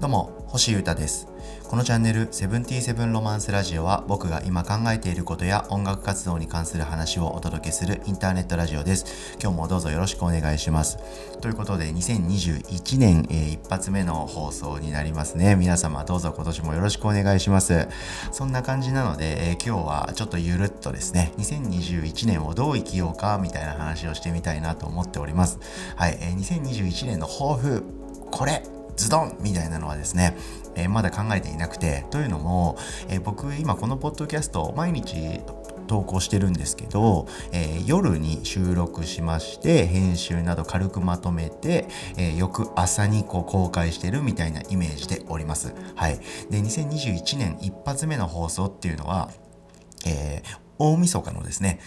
どうも、星優太です。このチャンネル、セブンティーセブンロマンスラジオは僕が今考えていることや音楽活動に関する話をお届けするインターネットラジオです。今日もどうぞよろしくお願いします。ということで、2021年、えー、一発目の放送になりますね。皆様どうぞ今年もよろしくお願いします。そんな感じなので、えー、今日はちょっとゆるっとですね、2021年をどう生きようかみたいな話をしてみたいなと思っております。はい、えー、2021年の抱負、これズドンみたいなのはですね、えー、まだ考えていなくて、というのも、えー、僕今このポッドキャスト毎日投稿してるんですけど、えー、夜に収録しまして編集など軽くまとめて、えー、翌朝にこう公開してるみたいなイメージでおります。はい。で、2021年一発目の放送っていうのは、えー、大晦日のですね、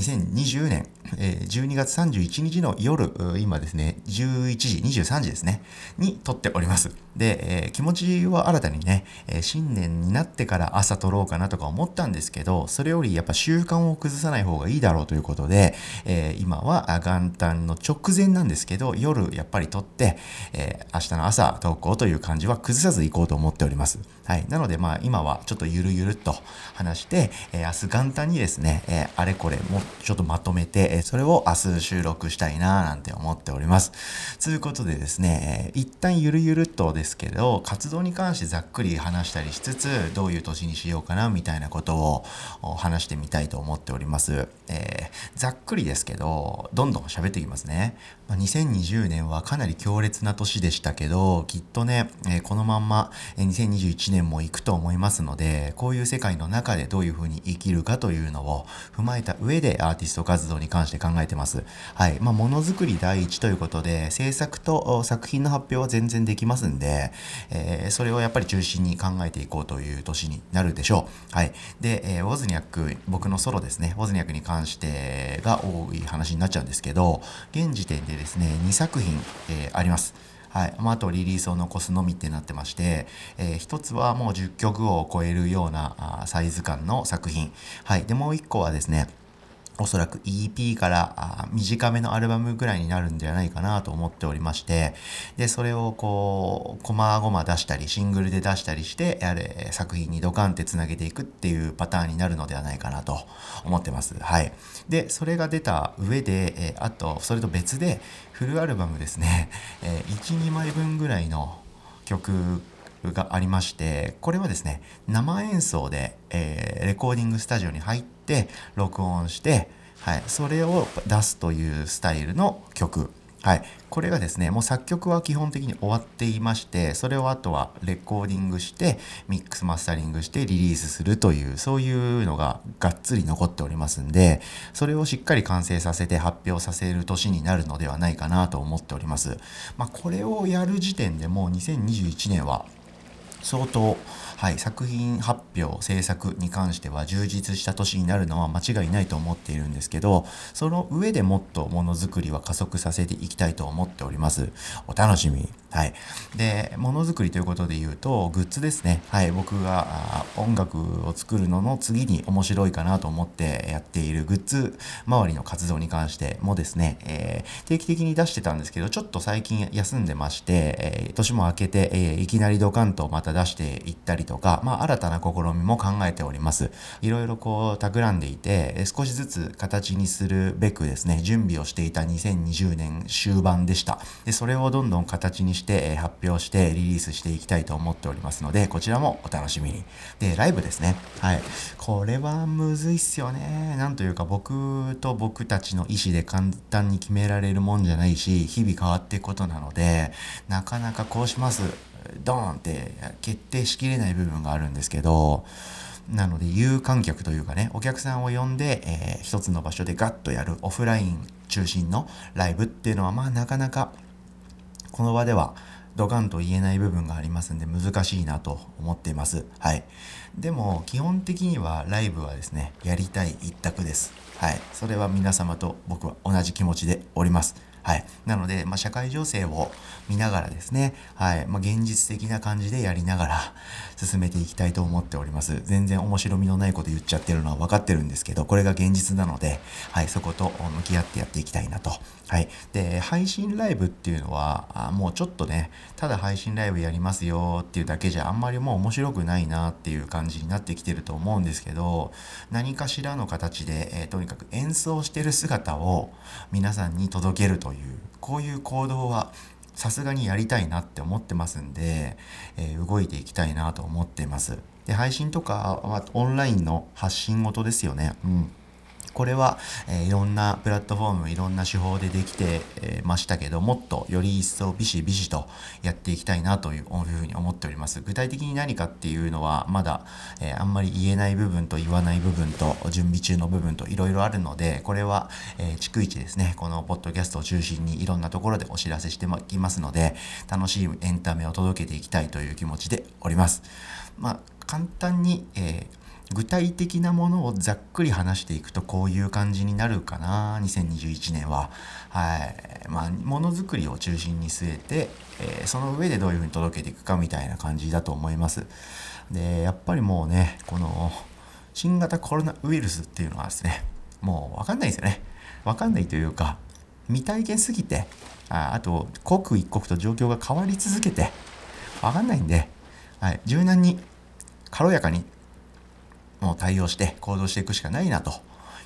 2020年、え、12月31日の夜、今ですね、11時、23時ですね、に撮っております。で、え、気持ちは新たにね、え、新年になってから朝撮ろうかなとか思ったんですけど、それよりやっぱ習慣を崩さない方がいいだろうということで、え、今は元旦の直前なんですけど、夜やっぱり撮って、え、明日の朝投稿という感じは崩さずいこうと思っております。はい。なのでまあ今はちょっとゆるゆるっと話して、え、明日元旦にですね、えー、あれこれもちょっとまとめて、それを明日収録したいななんて思っております。ということでですね、一旦ゆるゆるっとですけど、活動に関してざっくり話したりしつつ、どういう年にしようかなみたいなことを話してみたいと思っております。えー、ざっくりですけど、どんどん喋っていきますね。ま、2020年はかなり強烈な年でしたけど、きっとね、え、このまんま、2021年も行くと思いますので、こういう世界の中でどういうふうに生きるかというのを踏まえた上でアーティスト活動に関して考えてます。はい。まあ、ものづくり第一ということで、制作と作品の発表は全然できますんで、えー、それをやっぱり中心に考えていこうという年になるでしょう。はい。で、えー、ウォズニャック、僕のソロですね、ウォズニャックに関してが多い話になっちゃうんですけど、現時点でですね、2作品、えー、あります。はい。まあ、あとリリースを残すのみってなってまして、えー、一つはもう10曲を超えるようなサイズ感の作品。はい。で、もう一個はですね、おそらく EP から短めのアルバムぐらいになるんではないかなと思っておりまして、で、それをこう、こまごま出したり、シングルで出したりして、やれ、作品にドカンって繋げていくっていうパターンになるのではないかなと思ってます。はい。で、それが出た上で、えあと、それと別で、フルアルバムですね、え1、2枚分ぐらいの曲がありまして、これはですね、生演奏で、え、レコーディングスタジオに入って、録音して、はい、それを出すというスタイルの曲。はい。これがですね、もう作曲は基本的に終わっていまして、それをあとはレコーディングして、ミックスマスタリングしてリリースするという、そういうのががっつり残っておりますんで、それをしっかり完成させて発表させる年になるのではないかなと思っております。まあ、これをやる時点でもう2021年は相当、はい、作品発表制作に関しては充実した年になるのは間違いないと思っているんですけどその上でもっとものづくりは加速させていきたいと思っておりますお楽しみはい。で、ものづくりということで言うと、グッズですね。はい。僕が音楽を作るのの次に面白いかなと思ってやっているグッズ周りの活動に関してもですね、えー、定期的に出してたんですけど、ちょっと最近休んでまして、えー、年も明けて、えー、いきなりドカンとまた出出していったりとか、まあ、新たな試みも考えております。いろいろこう、企んでいて、少しずつ形にするべくですね、準備をしていた2020年終盤でした。で、それをどんどん形にして、発表してリリースしていきたいと思っておりますので、こちらもお楽しみに。で、ライブですね。はい。これはむずいっすよね。なんというか僕と僕たちの意思で簡単に決められるもんじゃないし、日々変わっていくことなので、なかなかこうします。ドーンって決定しきれない部分があるんですけど、なので有観客というかね、お客さんを呼んで、えー、一つの場所でガッとやるオフライン中心のライブっていうのはまあなかなかこの場ではドカンと言えない部分がありますんで難しいなと思っています。はい。でも基本的にはライブはですね、やりたい一択です。はい。それは皆様と僕は同じ気持ちでおります。はい。なので、まあ、社会情勢を見ながらですね、はい。まあ、現実的な感じでやりながら進めていきたいと思っております。全然面白みのないこと言っちゃってるのは分かってるんですけど、これが現実なので、はい。そこと向き合ってやっていきたいなと。はい。で、配信ライブっていうのは、あもうちょっとね、ただ配信ライブやりますよっていうだけじゃあんまりもう面白くないなっていう感じになってきてると思うんですけど、何かしらの形で、えー、とにかく演奏してる姿を皆さんに届けるとというこういう行動はさすがにやりたいなって思ってますんで、えー、動いていきたいなと思ってます。で配信とかはオンラインの発信元ですよね。うんこれは、えー、いろんなプラットフォームいろんな手法でできて、え、ましたけどもっとより一層ビシビシとやっていきたいなというふうに思っております。具体的に何かっていうのはまだ、え、あんまり言えない部分と言わない部分と準備中の部分といろいろあるのでこれは、え逐一ですねこのポッドキャストを中心にいろんなところでお知らせしていきますので楽しいエンタメを届けていきたいという気持ちでおります。まあ簡単に、えー具体的なものをざっくり話していくとこういう感じになるかな2021年は。はい。まあものづくりを中心に据えて、えー、その上でどういうふうに届けていくかみたいな感じだと思います。でやっぱりもうねこの新型コロナウイルスっていうのはですねもう分かんないですよね。分かんないというか未体験すぎてああと刻一刻と状況が変わり続けて分かんないんで、はい、柔軟に軽やかにもう対応して行動していくしかないなと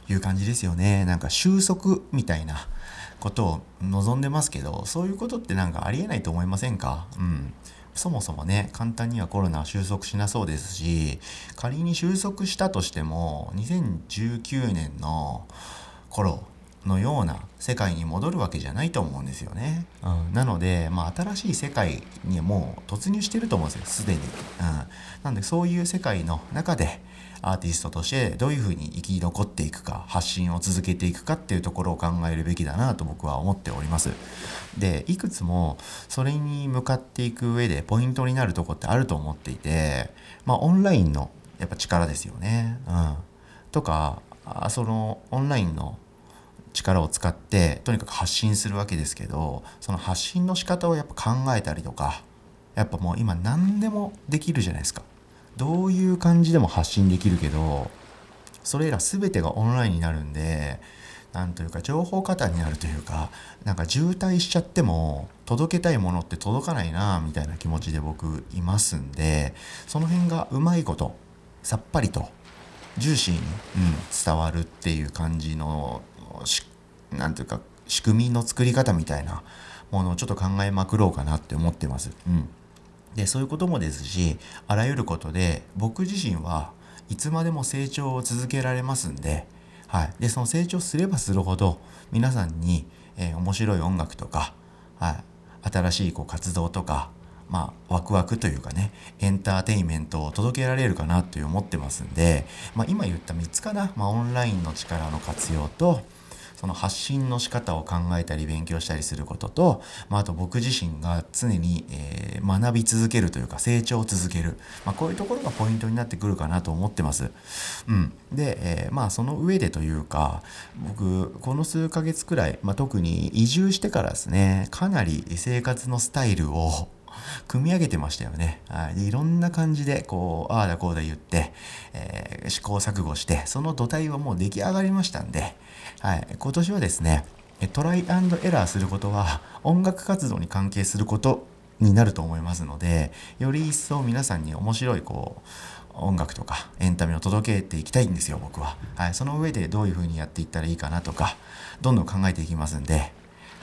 いう感じですよね。なんか収束みたいなことを望んでますけど、そういうことってなんかありえないと思いませんか？うん。そもそもね、簡単にはコロナは収束しなそうですし、仮に収束したとしても、2019年の頃のような世界に戻るわけじゃないと思うんですよね。うん、なので、まあ、新しい世界にもう突入してると思うんですよ、すでに。うん、なんで、そういう世界の中で、アーティストとしてどういうふうに生き残っていくか発信を続けていくかっていうところを考えるべきだなと僕は思っております。でいくつもそれに向かっていく上でポイントになるとこってあると思っていてまあオンラインのやっぱ力ですよね。うん。とかそのオンラインの力を使ってとにかく発信するわけですけどその発信の仕方をやっぱ考えたりとかやっぱもう今何でもできるじゃないですか。どういう感じでも発信できるけどそれら全てがオンラインになるんでなんというか情報過多になるというかなんか渋滞しちゃっても届けたいものって届かないなみたいな気持ちで僕いますんでその辺がうまいことさっぱりとジューシーに、うん、伝わるっていう感じのなんていうか仕組みの作り方みたいなものをちょっと考えまくろうかなって思ってます。うん。でそういうこともですしあらゆることで僕自身はいつまでも成長を続けられますんで,、はい、でその成長すればするほど皆さんに、えー、面白い音楽とか、はい、新しいこう活動とかまあ、ワクワクというかね、エンターテインメントを届けられるかなという思ってますんで、まあ、今言った3つかな、まあ、オンラインの力の活用と、その発信の仕方を考えたり勉強したりすることと、まあ、あと僕自身が常に、えー、学び続けるというか成長を続ける、まあ、こういうところがポイントになってくるかなと思ってます。うん、で、えー、まあその上でというか僕この数ヶ月くらい、まあ、特に移住してからですねかなり生活のスタイルを組み上げてましたよね。はい、でいろんな感じでこうああだこうだ言って、えー、試行錯誤してその土台はもう出来上がりましたんで、はい、今年はですねトライアンドエラーすることは音楽活動に関係することになると思いますのでより一層皆さんに面白いこう音楽とかエンタメを届けていきたいんですよ僕は、はい、その上でどういう風にやっていったらいいかなとかどんどん考えていきますんで、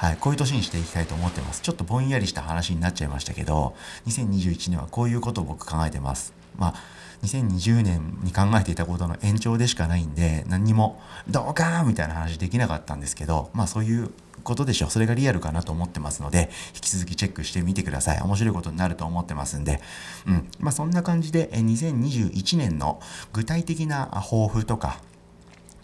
はい、こういう年にしていきたいと思ってます。ちょっとぼんやりした話になっちゃいましたけど2021年はこういうことを僕考えてます。まあ2020年に考えていたことの延長でしかないんで何にもどうかーみたいな話できなかったんですけどまあそういうことでしょう。それがリアルかなと思ってますので引き続きチェックしてみてください。面白いことになると思ってますんで。うん。まあそんな感じで2021年の具体的な抱負とか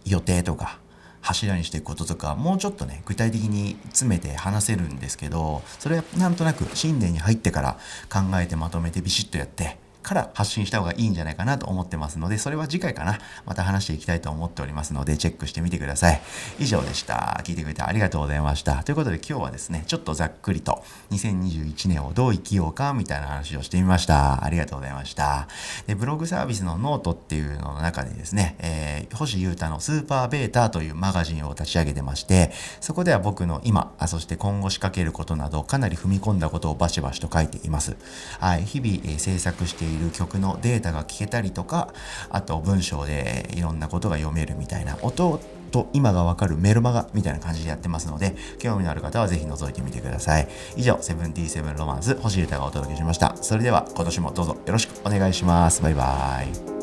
予定とか柱にしていくこととかもうちょっとね具体的に詰めて話せるんですけどそれはなんとなく新年に入ってから考えてまとめてビシッとやってから発信した方がいいんじゃないかなと思ってますので、それは次回かな。また話していきたいと思っておりますので、チェックしてみてください。以上でした。聞いてくれてありがとうございました。ということで今日はですね、ちょっとざっくりと2021年をどう生きようかみたいな話をしてみました。ありがとうございました。で、ブログサービスのノートっていうのの中でですね、えー、星優太のスーパーベータというマガジンを立ち上げてまして、そこでは僕の今、あそして今後仕掛けることなどかなり踏み込んだことをバシバシと書いています。はい、日々、えー、制作している曲のデータが聞けたりとか、あと文章でいろんなことが読めるみたいな音と今がわかるメルマガみたいな感じでやってますので、興味のある方はぜひ覗いてみてください。以上、セブンティーセブンロマンス、星歌がお届けしました。それでは今年もどうぞよろしくお願いします。バイバイ。